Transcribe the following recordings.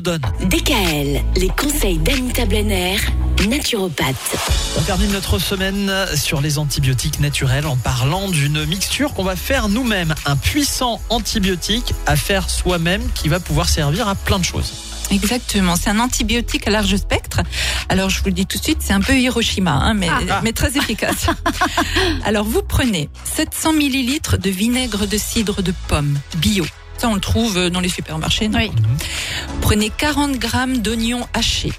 donne. DKL, les conseils d'Anita Blenner, naturopathe. On termine notre semaine sur les antibiotiques naturels en parlant d'une mixture qu'on va faire nous-mêmes. Un puissant antibiotique à faire soi-même qui va pouvoir servir à plein de choses. Exactement, c'est un antibiotique à large spectre. Alors je vous le dis tout de suite, c'est un peu Hiroshima, hein, mais, Ah. mais très efficace. Alors vous prenez 700 millilitres de vinaigre de cidre de pomme bio. Ça on le trouve dans les supermarchés. Oui. Prenez 40 grammes d'oignons hachés.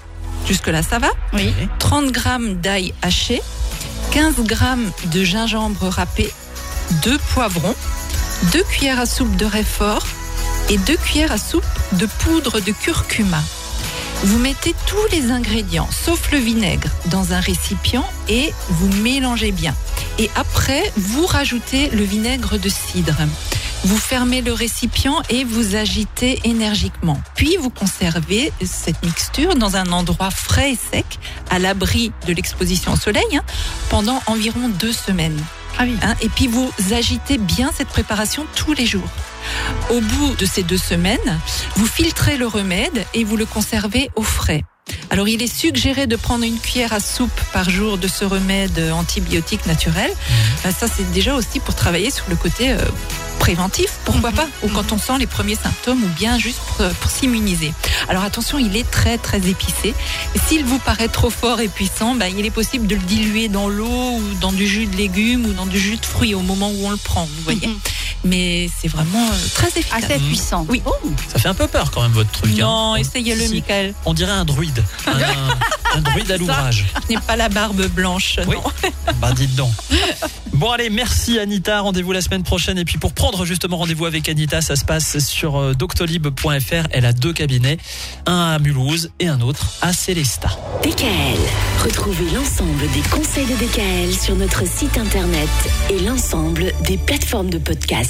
Jusque là ça va Oui. 30 grammes d'ail haché, 15 grammes de gingembre râpé, 2 poivrons, 2 cuillères à soupe de réfort et 2 cuillères à soupe de poudre de curcuma. Vous mettez tous les ingrédients, sauf le vinaigre, dans un récipient et vous mélangez bien. Et après, vous rajoutez le vinaigre de cidre. Vous fermez le récipient et vous agitez énergiquement. Puis vous conservez cette mixture dans un endroit frais et sec, à l'abri de l'exposition au soleil, hein, pendant environ deux semaines. Ah oui. hein. et puis vous agitez bien cette préparation tous les jours. Au bout de ces deux semaines, vous filtrez le remède et vous le conservez au frais. Alors il est suggéré de prendre une cuillère à soupe par jour de ce remède antibiotique naturel. Euh, Ça c'est déjà aussi pour travailler sur le côté euh, préventif, pourquoi Mhm. pas, ou quand on sent les premiers symptômes, ou bien juste pour, pour s'immuniser. Alors attention, il est très très épicé. S'il vous paraît trop fort et puissant, ben, il est possible de le diluer dans l'eau ou dans du jus de légumes ou dans du jus de fruits au moment où on le prend, vous voyez. Mhm. Mais c'est vraiment euh, très efficace. Assez puissant. Oui. Ça fait un peu peur quand même votre truc. Non, hein. essayez-le, Si. Michael. On dirait un druide. Un, un druide à l'ouvrage. Ce n'est pas la barbe blanche. Oui. non. Bah dites donc. Bon allez, merci Anita. Rendez-vous la semaine prochaine. Et puis pour prendre justement rendez-vous avec Anita, ça se passe sur euh, doctolib.fr. Elle a deux cabinets, un à Mulhouse et un autre à Célestat. DKL, retrouvez l'ensemble des conseils de DKL sur notre site internet et l'ensemble des plateformes de podcast.